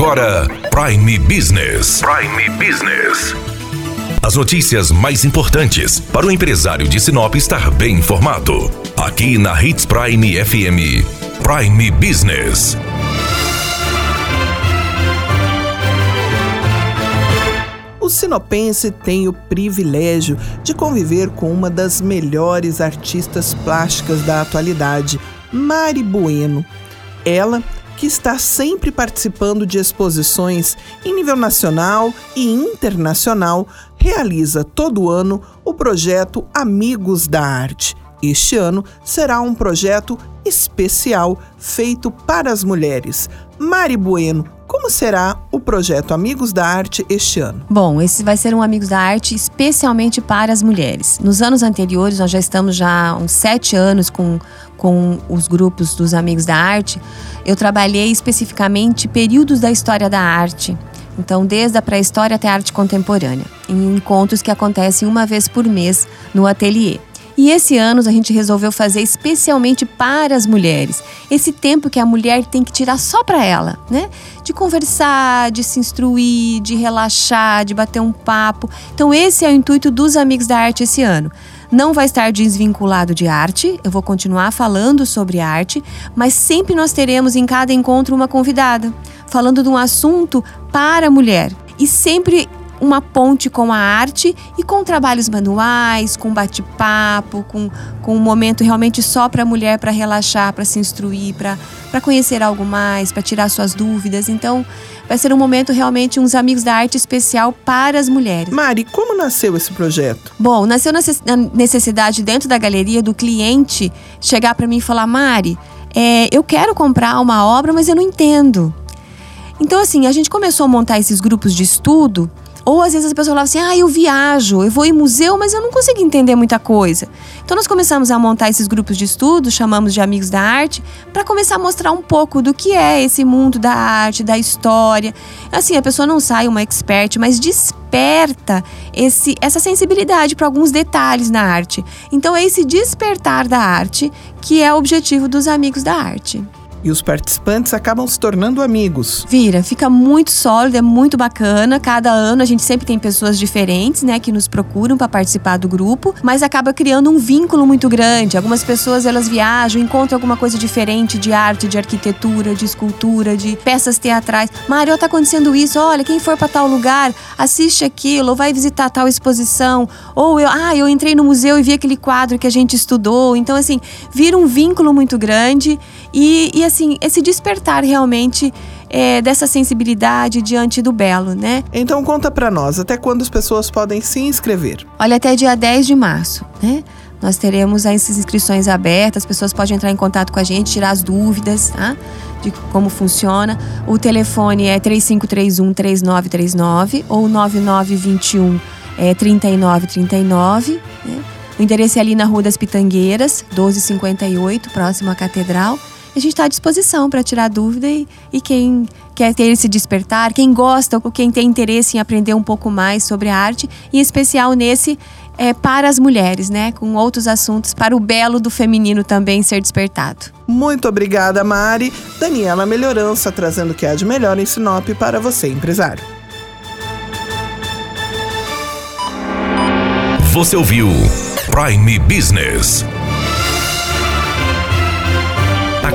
agora Prime Business. Prime Business. As notícias mais importantes para o empresário de Sinop estar bem informado. Aqui na Hits Prime FM. Prime Business. O sinopense tem o privilégio de conviver com uma das melhores artistas plásticas da atualidade, Mari Bueno. Ela que está sempre participando de exposições em nível nacional e internacional, realiza todo ano o projeto Amigos da Arte. Este ano será um projeto especial feito para as mulheres. Mari Bueno, como será o projeto Amigos da Arte este ano? Bom, esse vai ser um Amigos da Arte especialmente para as mulheres. Nos anos anteriores, nós já estamos já há uns sete anos com, com os grupos dos Amigos da Arte. Eu trabalhei especificamente períodos da história da arte. Então, desde a pré-história até a arte contemporânea, em encontros que acontecem uma vez por mês no ateliê. E esse ano a gente resolveu fazer especialmente para as mulheres. Esse tempo que a mulher tem que tirar só para ela, né? De conversar, de se instruir, de relaxar, de bater um papo. Então esse é o intuito dos Amigos da Arte esse ano. Não vai estar desvinculado de arte, eu vou continuar falando sobre arte, mas sempre nós teremos em cada encontro uma convidada, falando de um assunto para a mulher. E sempre uma ponte com a arte e com trabalhos manuais, com bate-papo, com, com um momento realmente só para a mulher para relaxar, para se instruir, para conhecer algo mais, para tirar suas dúvidas. Então, vai ser um momento realmente uns amigos da arte especial para as mulheres. Mari, como nasceu esse projeto? Bom, nasceu na necessidade dentro da galeria do cliente chegar para mim e falar: Mari, é, eu quero comprar uma obra, mas eu não entendo. Então, assim, a gente começou a montar esses grupos de estudo ou às vezes as pessoas falavam assim: ah, eu viajo, eu vou em museu, mas eu não consigo entender muita coisa. Então nós começamos a montar esses grupos de estudo, chamamos de Amigos da Arte, para começar a mostrar um pouco do que é esse mundo da arte, da história. Assim, a pessoa não sai uma expert, mas desperta esse, essa sensibilidade para alguns detalhes na arte. Então é esse despertar da arte que é o objetivo dos Amigos da Arte e os participantes acabam se tornando amigos. Vira, fica muito sólido, é muito bacana. Cada ano a gente sempre tem pessoas diferentes, né, que nos procuram para participar do grupo, mas acaba criando um vínculo muito grande. Algumas pessoas elas viajam, encontram alguma coisa diferente de arte, de arquitetura, de escultura, de peças teatrais. Mário, tá acontecendo isso. Olha, quem for para tal lugar, assiste aquilo, ou vai visitar tal exposição, ou eu, ah, eu entrei no museu e vi aquele quadro que a gente estudou. Então assim, vira um vínculo muito grande e, e assim, esse despertar realmente é, dessa sensibilidade diante do belo, né? Então conta para nós, até quando as pessoas podem se inscrever? Olha, até dia 10 de março, né? Nós teremos as inscrições abertas, as pessoas podem entrar em contato com a gente, tirar as dúvidas, tá? De como funciona. O telefone é 3531 3939 ou 9921 é 3939, né? O endereço é ali na Rua das Pitangueiras, 1258, próximo à Catedral a gente está à disposição para tirar dúvida e, e quem quer ter esse despertar, quem gosta ou quem tem interesse em aprender um pouco mais sobre a arte, em especial nesse é, para as mulheres, né? Com outros assuntos, para o belo do feminino também ser despertado. Muito obrigada, Mari. Daniela Melhorança, trazendo o que há de melhor em Sinop para você, empresário. Você ouviu Prime Business